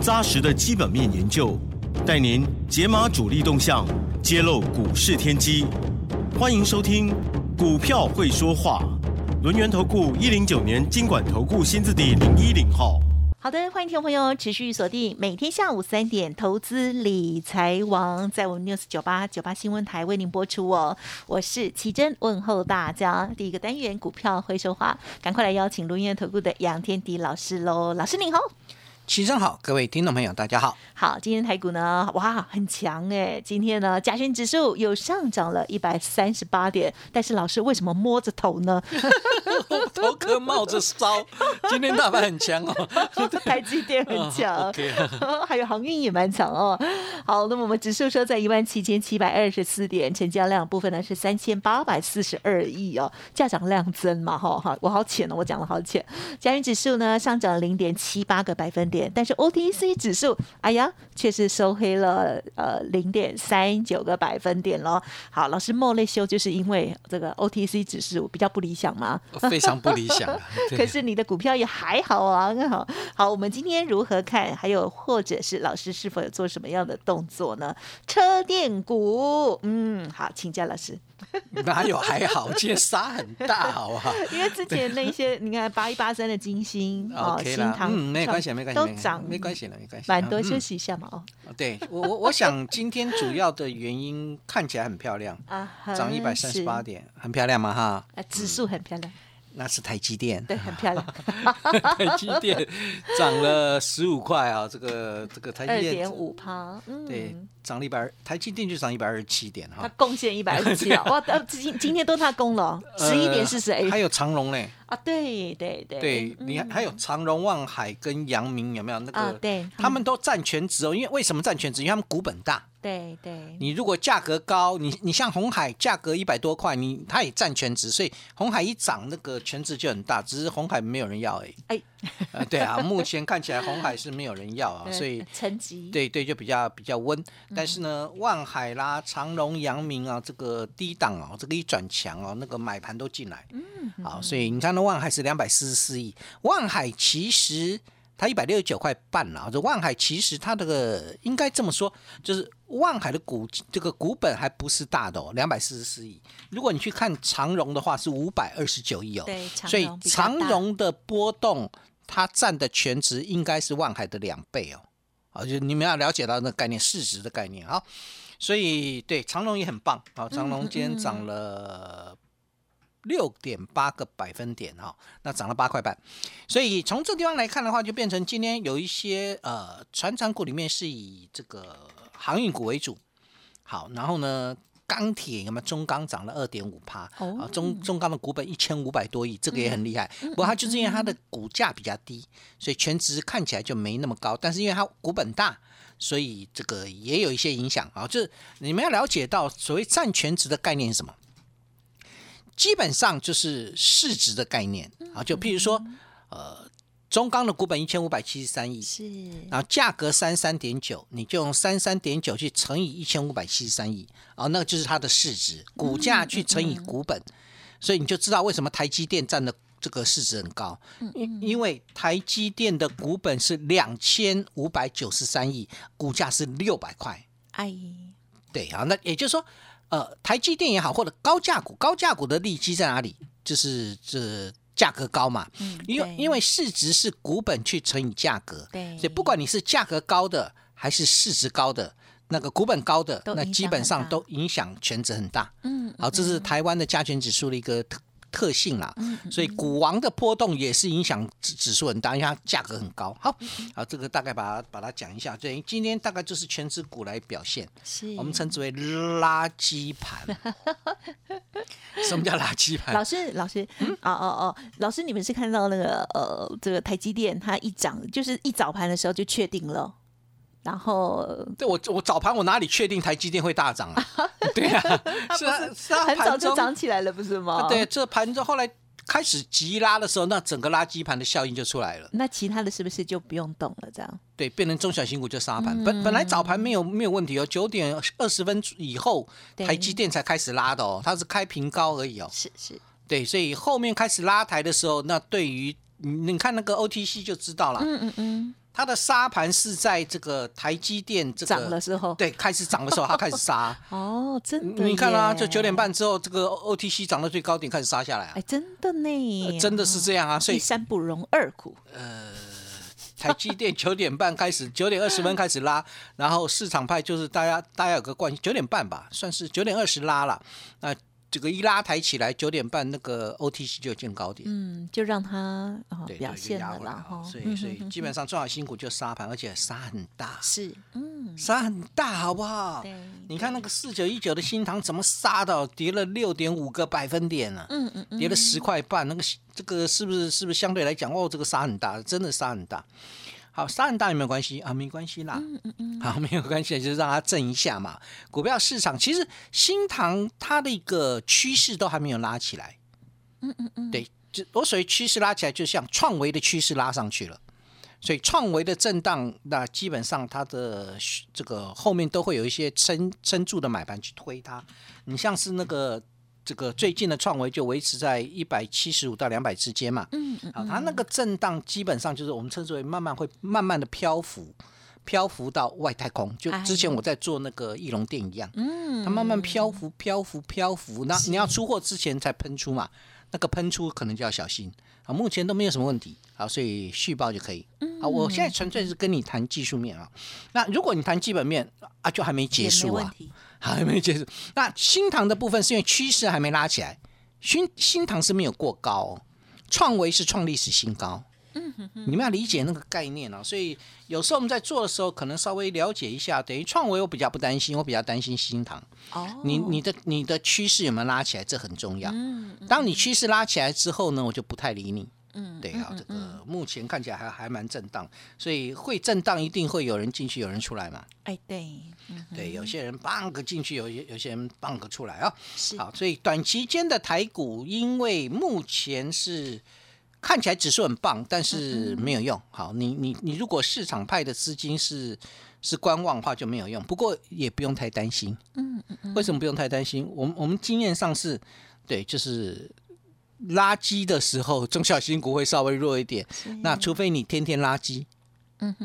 扎实的基本面研究，带您解码主力动向，揭露股市天机。欢迎收听《股票会说话》，轮源投顾一零九年经管投顾新字第零一零号。好的，欢迎听众朋友持续锁定每天下午三点投资理财王，在我们 news 九八九八新闻台为您播出哦。我是奇珍，问候大家。第一个单元股票会说话，赶快来邀请轮源投顾的杨天迪老师喽。老师您好。齐生好，各位听众朋友，大家好。好，今天台股呢，哇，很强哎！今天呢，加权指数又上涨了一百三十八点。但是老师为什么摸着头呢？头壳冒着烧。今天大盘很强哦，台积电很强，还有航运也蛮强哦。好，那么我们指数说在一万七千七百二十四点，成交量部分呢是三千八百四十二亿哦，价涨量增嘛，哈哈，我好浅哦，我讲的好浅。加权指数呢上涨零点七八个百分点。但是 OTC 指数，哎呀，却是收黑了呃零点三九个百分点喽。好，老师莫内修就是因为这个 OTC 指数比较不理想吗？非常不理想。可是你的股票也还好啊，好。好，我们今天如何看？还有或者是老师是否有做什么样的动作呢？车电股，嗯，好，请教老师。哪有还好？今天杀很大，好不好？因为之前那些，你看八一八三的金星哦，新塘，嗯，没关系，没关系，都涨，没关系了，没关系。蛮多休息一下嘛，哦。对我，我我想今天主要的原因看起来很漂亮啊，涨一百三十八点，很漂亮嘛，哈。啊，指数很漂亮。那是台积电，对，很漂亮。台积电涨了十五块啊，这个这个台积电二点五趴，对，涨了一百，台积电就涨一百二十七点哈，它贡献一百二十七啊，哇，今今天都他攻了，十一点四十 A，还有长隆嘞，啊，对对对，对你还有长隆、望海跟阳明有没有那个？对，他们都占全值哦，因为为什么占全值？因为他们股本大。对对，你如果价格高，你你像红海价格一百多块，你它也占全值，所以红海一涨，那个全值就很大。只是红海没有人要哎，哎，对啊，目前看起来红海是没有人要啊，所以成绩对对就比较比较温。但是呢，万海啦、长隆、阳明啊，这个低档哦，这个一转强哦，那个买盘都进来，嗯，好，所以你看那万海是两百四十四亿，万海其实。它一百六十九块半了，这万海其实它这个应该这么说，就是万海的股这个股本还不是大的哦，两百四十四亿。如果你去看长荣的话，是五百二十九亿哦，对，所以长荣的波动，它占的全值应该是万海的两倍哦，啊，就你们要了解到那概念，市值的概念啊。所以对长隆也很棒啊，长隆今天涨了。六点八个百分点哈，那涨了八块半，所以从这地方来看的话，就变成今天有一些呃，船厂股里面是以这个航运股为主。好，然后呢，钢铁有没有中钢涨了二点五趴？哦，中中钢的股本一千五百多亿，这个也很厉害。不过它就是因为它的股价比较低，所以全值看起来就没那么高。但是因为它股本大，所以这个也有一些影响啊。就是你们要了解到所谓占全值的概念是什么？基本上就是市值的概念啊，就譬如说，呃，中钢的股本一千五百七十三亿，是，然后价格三三点九，你就用三三点九去乘以一千五百七十三亿，啊，那个就是它的市值，股价去乘以股本，所以你就知道为什么台积电占的这个市值很高，因因为台积电的股本是两千五百九十三亿，股价是六百块，哎，对啊，那也就是说。呃，台积电也好，或者高价股，高价股的利基在哪里？就是这价格高嘛。嗯，因为因为市值是股本去乘以价格，对，所以不管你是价格高的还是市值高的，那个股本高的，那基本上都影响权值很大。嗯，好，这是台湾的加权指数的一个特特性啦，所以股王的波动也是影响指指数很大，因为它价格很高。好，好，这个大概把它把它讲一下。对，今天大概就是全指股来表现，我们称之为垃圾盘。什么叫垃圾盘？老师，老师，嗯哦哦哦，老师，你们是看到那个呃，这个台积电它一涨，就是一早盘的时候就确定了，然后对我我早盘我哪里确定台积电会大涨啊？对啊，是啊是啊，很早就涨起来了，不是吗？对，这盘中后来开始急拉的时候，那整个垃圾盘的效应就出来了。那其他的是不是就不用动了？这样对，变成中小型股就杀嗯盘。本本来早盘没有没有问题哦，九点二十分以后，台积电才开始拉的哦，它是开平高而已哦。是是，对，所以后面开始拉抬的时候，那对于你你看那个 OTC 就知道了，嗯嗯嗯，它的杀盘是在这个台积电这个涨的时候，对开始涨的时候，它开始杀。哦，真的，你看啊，就九点，半之后，这个 OTC 涨到最高点开始杀下来啊。哎，，真的呢，呃真的是这样啊，所以三不容二虎，台积电九点半开始，九点二十分开始拉，然后市场派就是大家大家有个惯性，九点半吧，算是九点二十拉了。那这个一拉抬起来，九点半那个 OTC 就见高点，嗯，就让它哦对，表就现了啦所嗯以所以基本上中小新股就杀盘，而且杀很大，是，嗯，杀很大，好不好？对，你看那个四九一九的新塘怎么杀的，跌了六点五个百分点呢、嗯嗯嗯，跌了十块半，那个这个是不是是不是相对来讲，哦，这个杀很大，真的杀很大。好，杀很大有没有关系啊？没关系啦，嗯嗯嗯，好，没有关系，就是让它震一下嘛。股票市场其实新塘它的一个趋势都还没有拉起来，嗯嗯嗯，对，就我所谓趋势拉起来，就像创维的趋势拉上去了。所以创维的震荡，那基本上它的这个后面都会有一些撑撑住的买盘去推它。你像是那个这个最近的创维就维持在一百七十五到两百之间嘛，嗯嗯好，它那个震荡基本上就是我们称之为慢慢会慢慢的漂浮，漂浮到外太空，就之前我在做那个翼龙店一样，嗯，它慢慢漂浮漂浮漂浮，那你要出货之前才喷出嘛，那个喷出可能就要小心。啊，目前都没有什么问题，好，所以续报就可以。嗯。啊，我现在纯粹是跟你谈技术面啊，那如果你谈基本面啊，就还没结束啊，还没结束。那新塘的部分是因为趋势还没拉起来，新新塘是没有过高、哦，创维是创历史新高。嗯你们要理解那个概念啊，所以有时候我们在做的时候，可能稍微了解一下。等于创维我比较不担心，我比较担心新塘。哦，你你的你的趋势有没有拉起来，这很重要。嗯当你趋势拉起来之后呢，我就不太理你。嗯，对啊，这个目前看起来还还蛮震荡，所以会震荡一定会有人进去，有人出来嘛。哎对，嗯对，有些人 bang 进去，有些有些人 bang 出来啊。是，好，所以短期间的台股，因为目前是看起来指数很棒，但是没有用。好，你你你如果市场派的资金是是观望的话就没有用，不过也不用太担心。嗯嗯嗯，为什么不用太担心？我们我们经验上是，对，就是垃圾的时候，中小新股会稍微弱一点。那除非你天天垃圾，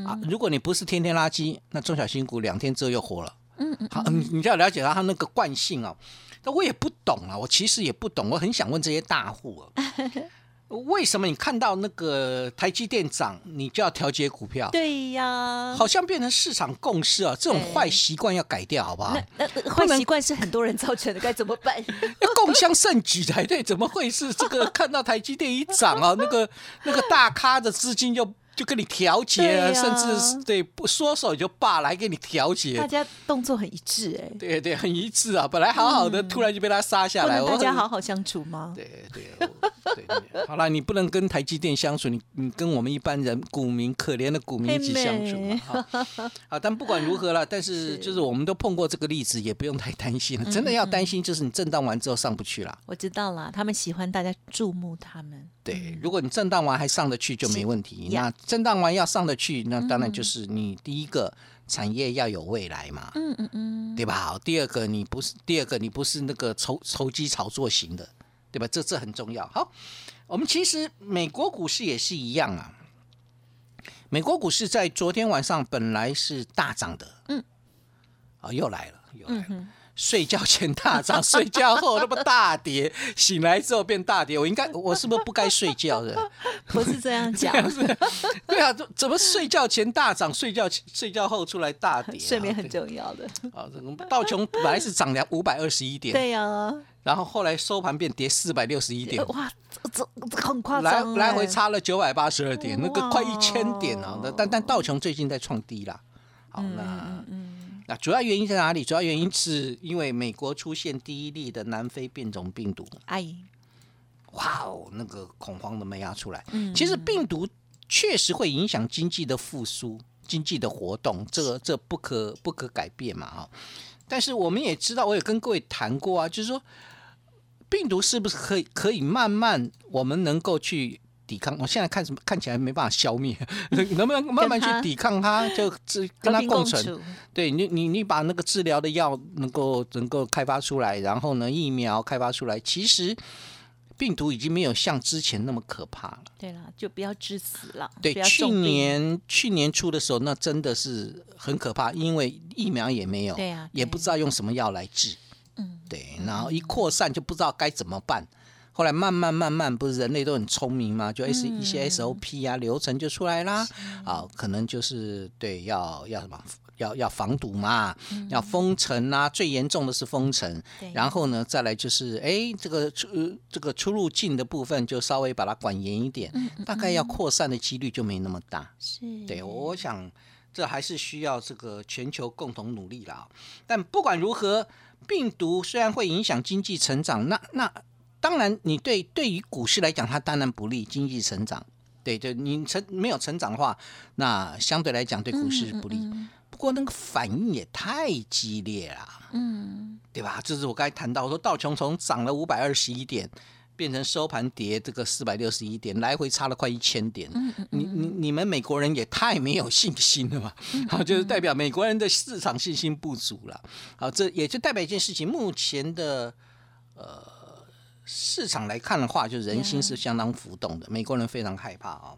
啊，如果你不是天天垃圾，那中小新股两天之后又活了。嗯嗯，好，你你就要了解到它那个惯性哦。那我也不懂啊，我其实也不懂，我很想问这些大户哦，为什么你看到那个台积电涨，你就要调节股票？对呀，好像变成市场共识啊，这种坏习惯要改掉，好不好？那那那坏习惯是很多人造成的，该怎么办？要共襄盛举才对，怎么会是这个？看到台积电一涨啊，那个那个大咖的资金就就跟你调节啊，甚至是对不说手就罢了，还给你调节大。家动作很一致，哎，对对，很一致啊！本来好好的，突然就被他杀下来，大家好好相处吗？对对对对，好了，你不能跟台积电相处，你你跟我们一般人股民可怜的股民一起相处嘛。哈啊，但不管如何了，但是 是就是我们都碰过这个例子，也不用太担心了。真的要担心，就是你震荡完之后上不去了。我知道啦，他们喜欢大家注目他们。对，如果你震荡完还上得去就没问题。那震荡完要上得去，那当然就是你第一个产业要有未来嘛，嗯嗯嗯，对吧？好，第二个你不是第二个你不是那个筹筹机炒作型的，对吧？这这很重要。好，我们其实美国股市也是一样啊。美国股市在昨天晚上本来是大涨的，嗯，啊，又来了，又来了。睡觉前大涨，睡觉后那么大跌，醒来之后变大跌。我应该，我是不是不该睡觉的？不是这样讲，对啊，怎怎么睡觉前大涨，睡觉睡觉后出来大跌？睡眠很重要的。啊，道琼本来是涨两五百二十一点，对呀，然后后来收盘变跌四百六十一点，哇，这这很夸张，来来回差了九百八十二点，那个快一千点啊！但但道琼最近在创低啦。好，那那主要原因在哪里？主要原因是因为美国出现第一例的南非变种病毒。哎，哇哦，那个恐慌的没压出来。嗯，其实病毒确实会影响经济的复苏、经济的活动，这个这不可不可改变嘛啊！但是我们也知道，我也跟各位谈过啊，就是说病毒是不是可以可以慢慢我们能够去。抵抗，我现在看什么看起来没办法消灭，能不能慢慢去抵抗它？就治跟它共存。对你，你你把那个治疗的药能够能够开发出来，然后呢，疫苗开发出来，其实病毒已经没有像之前那么可怕了。对了，就不要致死了。对，去年去年初的时候，那真的是很可怕，因为疫苗也没有，对呀，也不知道用什么药来治。嗯，对，然后一扩散就不知道该怎么办。后来慢慢慢慢，不是人类都很聪明吗？就 S 一些 SOP 啊流程就出来啦。啊，可能就是对要要什么，要要防堵嘛，要封城啊。最严重的是封城，然后呢，再来就是哎，这个出这个出入境的部分就稍微把它管严一点，大概要扩散的几率就没那么大。是，对，我想这还是需要这个全球共同努力啦。但不管如何，病毒虽然会影响经济成长，那那。当然，你对对于股市来讲，它当然不利经济成长。对，对你成没有成长的话，那相对来讲对股市不利。不过那个反应也太激烈了，嗯，对吧？这是我刚才谈到，我说道琼从涨了五百二十一点，变成收盘跌这个四百六十一点，来回差了快一千点。你你你们美国人也太没有信心了嘛？好，就是代表美国人的市场信心不足了。好，这也就代表一件事情，目前的呃。市场来看的话，就人心是相当浮动的，美国人非常害怕啊。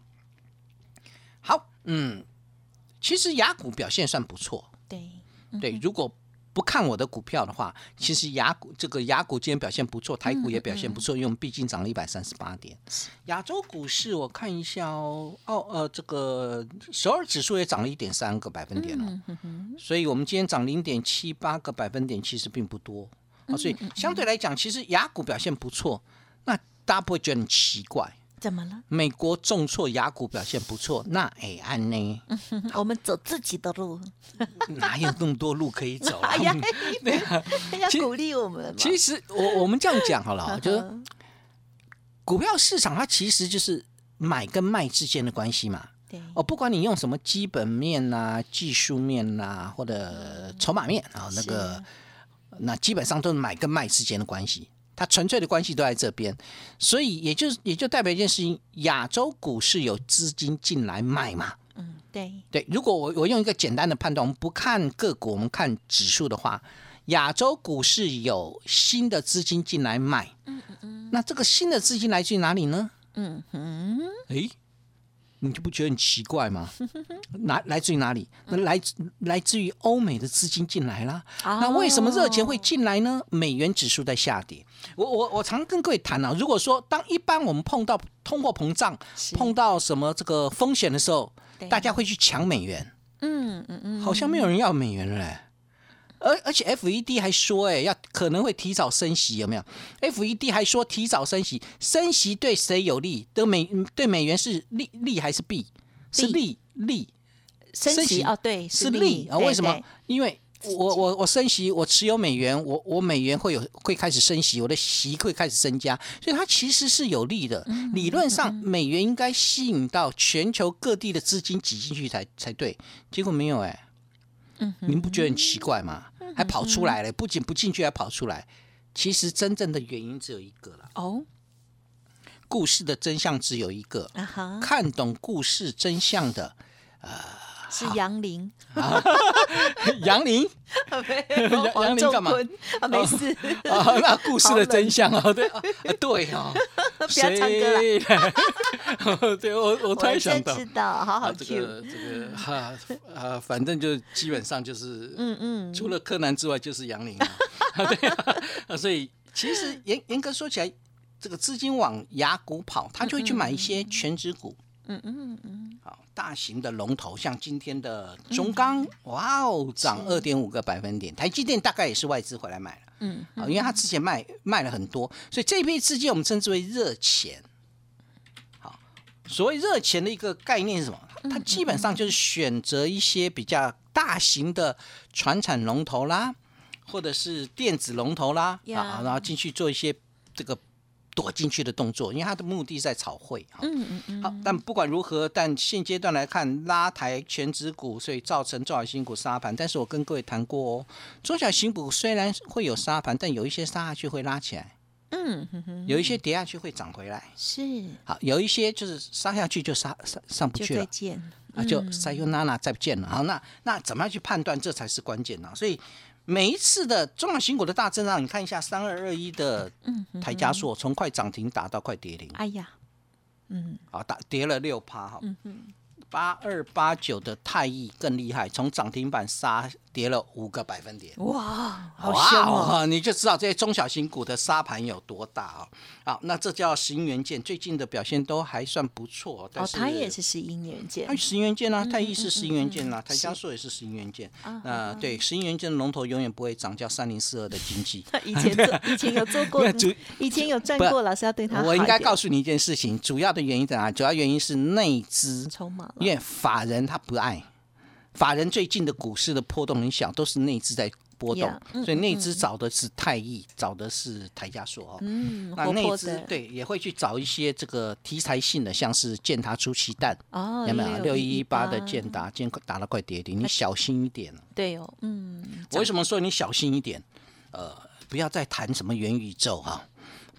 好，嗯，其实雅股表现算不错，对对。如果不看我的股票的话，其实雅股这个雅股今天表现不错，台股也表现不错，因为我们毕竟涨了一百三十八点。亚洲股市我看一下哦，哦呃，这个首尔指数也涨了一点三个百分点了，所以我们今天涨零点七八个百分点，其实并不多。啊，所以相对来讲，其实雅股表现不错，那大家不会觉得很奇怪？怎么了？美国重挫，雅股表现不错，那哎安呢？我们走自己的路，哪有那么多路可以走啊？对啊，要鼓励我们。其实我我们这样讲好了，我觉得股票市场它其实就是买跟卖之间的关系嘛。对哦，不管你用什么基本面呐、技术面呐，或者筹码面啊，那个。那基本上都是买跟卖之间的关系，它纯粹的关系都在这边，所以也就也就代表一件事情：亚洲股市有资金进来买嘛？嗯，对对。如果我我用一个简单的判断，我们不看个股，我们看指数的话，亚洲股市有新的资金进来买。嗯嗯嗯。那这个新的资金来自于哪里呢？嗯哼。哎。你就不觉得很奇怪吗？来来自于哪里？那来自来自于欧美的资金进来啦。那为什么热钱会进来呢？美元指数在下跌。我我我常跟各位谈啊，如果说当一般我们碰到通货膨胀、碰到什么这个风险的时候，大家会去抢美元。嗯嗯嗯，好像没有人要美元了嘞。而而且 F E D 还说，哎，要可能会提早升息，有没有？F E D 还说提早升息，升息对谁有利？对美对美元是利利还是弊？是利利升息哦，对，是利啊。为什么？因为我我我升息，我持有美元，我我美元会有会开始升息，我的息会开始增加，所以它其实是有利的。理论上，美元应该吸引到全球各地的资金挤进去才才对，结果没有哎。嗯，您不觉得很奇怪吗？还跑出来了，不仅不进去，还跑出来。其实真正的原因只有一个了。哦，故事的真相只有一个。啊，看懂故事真相的，呃，是杨林。杨林，杨林干嘛？啊，没事。啊，那故事的真相啊，对啊，对哦。不要唱歌了。对我，我突然想到，知道，好好这个这个哈啊，反正就基本上就是，嗯嗯，除了柯南之外就是杨林。对啊，所以其实严严格说起来，这个资金往雅股跑，他就会去买一些全职股。嗯嗯嗯，好，大型的龙头，像今天的中钢，哇哦，涨二点五个百分点。台积电大概也是外资回来买了，嗯，啊，因为他之前卖卖了很多，所以这一批资金我们称之为热钱。好，所谓热钱的一个概念是什么？它基本上就是选择一些比较大型的船产龙头啦，或者是电子龙头啦，啊，然后进去做一些这个。躲进去的动作，因为他的目的在炒汇哈。嗯嗯嗯。好，但不管如何，但现阶段来看，拉抬全指股，所以造成中小型股杀盘。但是我跟各位谈过哦，中小型股虽然会有杀盘，但有一些杀下去会拉起来。嗯哼哼。有一些跌下去会涨回来。是。好，有一些就是杀下去就杀上上不去了。再见。啊，就塞尤娜娜再不见了。好，那那怎么样去判断？这才是关键呢。所以。每一次的中小型股的大震荡，你看一下三二二一的台加速，从快涨停打到快跌停。哎呀，嗯，好，打跌了六趴哈。八二八九的泰益更厉害，从涨停板杀跌了五个百分点。哇，好凶哦！你就知道这些中小型股的沙盘有多大啊！好，那这叫石英元件，最近的表现都还算不错。哦，它也是石英元件，它石英元件啊，泰益是石英元件啊，台加速也是石英元件。啊，对，石英元件的龙头永远不会涨，叫三零四二的经济。以前做，以前有做过，以前有赚过，老师要对他。我应该告诉你一件事情，主要的原因在哪？主要原因是内资筹码。因为法人他不爱，法人最近的股市的波动很小，都是内资在波动，所以内资找的是泰益，找的是台加索哦。嗯，那内资对也会去找一些这个题材性的，像是建达出奇蛋哦，有没有六一一八的建达，今天打了快跌停，你小心一点对哦，嗯，我为什么说你小心一点？呃，不要再谈什么元宇宙哈，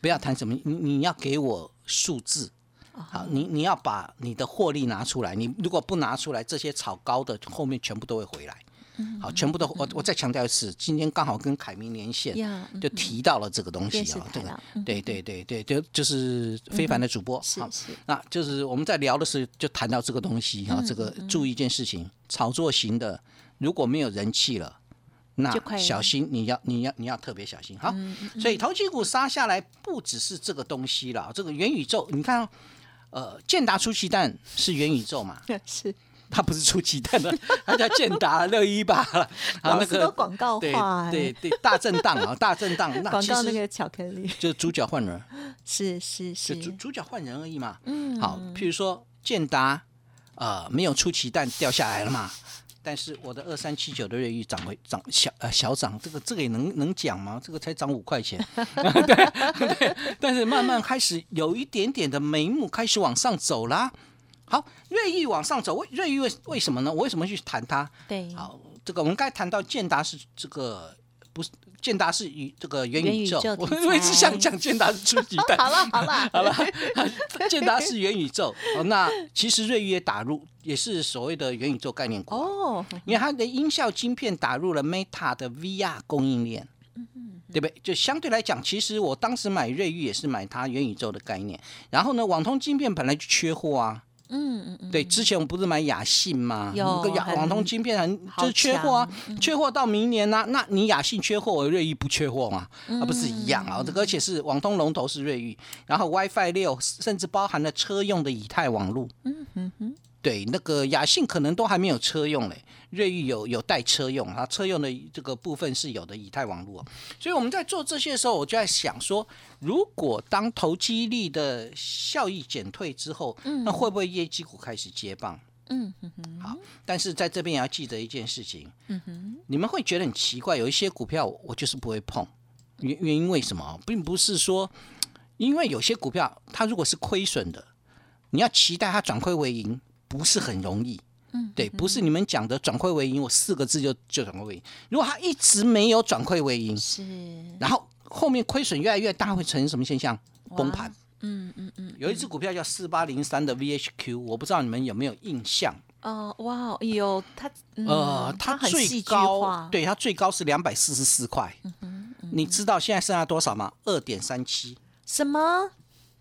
不要谈什么，你你要给我数字。好，你你要把你的获利拿出来，你如果不拿出来，这些炒高的后面全部都会回来。好，全部都我我再强调一次，今天刚好跟凯明连线，就提到了这个东西啊，这个对对对对，就就是非凡的主播，好，那就是我们在聊的时候就谈到这个东西哈，这个注意一件事情，炒作型的如果没有人气了。那小心，你要你要你要特别小心，好。所以投机股杀下来，不只是这个东西了。这个元宇宙，你看，呃，建达出奇蛋是元宇宙嘛？是，它不是出奇蛋的，它叫建达六一八了。好，那个广告化，对对，大震荡啊，大震荡。那广告那个巧克力，就是主角换人，是是是，主主角换人而已嘛。嗯，好，譬如说建达，呃，没有出奇蛋掉下来了嘛。但是我的二三七九的瑞玉涨回涨小呃小涨，这个这个也能能讲吗？这个才涨五块钱，对对。但是慢慢开始有一点点的眉目开始往上走啦。好，瑞玉往上走，为瑞玉为为什么呢？我为什么去谈它？对，好，这个我们刚才谈到建达是这个不是。建达是宇这个元宇宙，我我一直想讲建达是初级 蛋。好了好了 好了，建达是元宇宙。那其实瑞昱也打入，也是所谓的元宇宙概念股哦。因为它的音效晶片打入了 Meta 的 VR 供应链，对不对？就相对来讲，其实我当时买瑞昱也是买它元宇宙的概念。然后呢，网通晶片本来就缺货啊。嗯嗯嗯，对，之前我们不是买雅信吗？有个雅网通晶片很就是缺货啊，缺货到明年呢，那你雅信缺货，我瑞昱不缺货嘛？啊，不是一样啊？这个而且是网通龙头是瑞昱，然后 WiFi 六甚至包含了车用的以太网路。嗯哼哼。对，那个雅信可能都还没有车用嘞，瑞昱有有带车用啊，车用的这个部分是有的以太网络，所以我们在做这些的时候，我就在想说，如果当投机力的效益减退之后，那会不会业绩股开始接棒？嗯哼哼，好，但是在这边也要记得一件事情，嗯哼，你们会觉得很奇怪，有一些股票我就是不会碰，原原因为什么？并不是说，因为有些股票它如果是亏损的，你要期待它转亏为盈。不是很容易，嗯，对，不是你们讲的转亏为盈，我四个字就就转亏为盈。如果它一直没有转亏为盈，是，然后后面亏损越来越大，会呈现什么现象？崩盘。嗯嗯嗯。有一只股票叫四八零三的 VHQ，我不知道你们有没有印象？哦，哇，有它，呃，它最高，对，它最高是两百四十四块。嗯你知道现在剩下多少吗？二点三七。什么？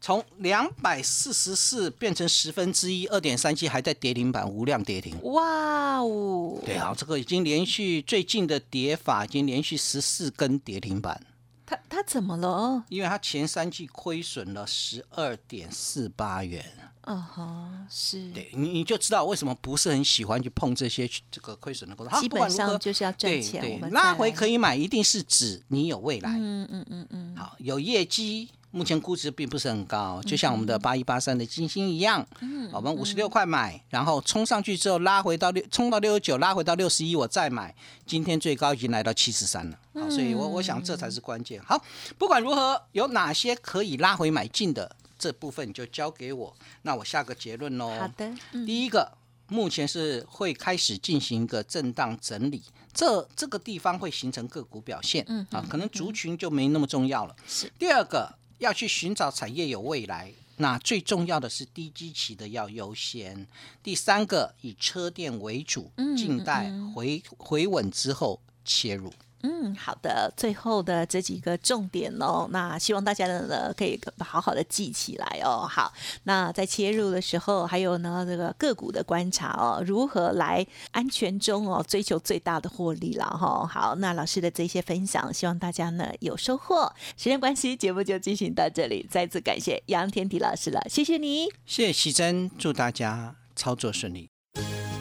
从两百四十四变成十分之一，二点三七还在跌停板，无量跌停。哇哦！对啊，这个已经连续最近的跌法已经连续十四根跌停板。它它怎么了？因为它前三季亏损了十二点四八元。嗯哼，是。对，你你就知道为什么不是很喜欢去碰这些这个亏损的公司。基本上就是要赚钱。对对，拉回可以买，一定是指你有未来。嗯嗯嗯嗯。好，有业绩。目前估值并不是很高，就像我们的八一八三的金星一样，我们五十六块买，然后冲上去之后拉回到六，冲到六十九，拉回到六十一，我再买，今天最高已经来到七十三了，好，所以我我想这才是关键。好，不管如何，有哪些可以拉回买进的这部分就交给我，那我下个结论喽。好的，第一个，目前是会开始进行一个震荡整理，这这个地方会形成个股表现，嗯啊，可能族群就没那么重要了。是第二个。要去寻找产业有未来，那最重要的是低基期的要优先。第三个以车电为主，静待回回稳之后切入。嗯，好的，最后的这几个重点哦，那希望大家呢可以好好的记起来哦。好，那在切入的时候，还有呢这个个股的观察哦，如何来安全中哦追求最大的获利了哈。好，那老师的这些分享，希望大家呢有收获。时间关系，节目就进行到这里，再次感谢杨天迪老师了，谢谢你，谢谢奇珍，祝大家操作顺利。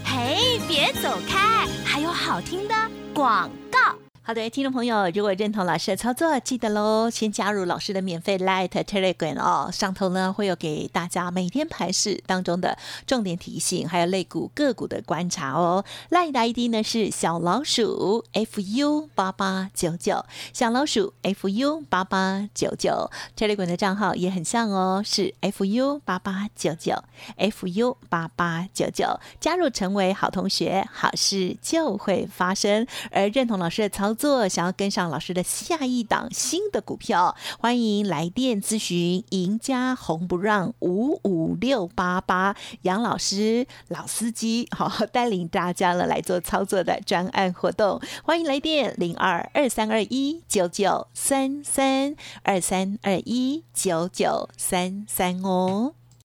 嘿，别走开，还有好听的广告。好的，听众朋友，如果认同老师的操作，记得喽，先加入老师的免费 Light Telegram 哦，上头呢会有给大家每天盘市当中的重点提醒，还有类股个股的观察哦。Light 的 ID 呢是小老鼠 fu 八八九九，小老鼠 fu 八八九九，Telegram 的账号也很像哦，是 fu 八八九九 fu 八八九九，加入成为好同学，好事就会发生。而认同老师的操。做想要跟上老师的下一档新的股票，欢迎来电咨询。赢家红不让五五六八八，杨老师老司机，好带领大家了来做操作的专案活动，欢迎来电零二二三二一九九三三二三二一九九三三哦。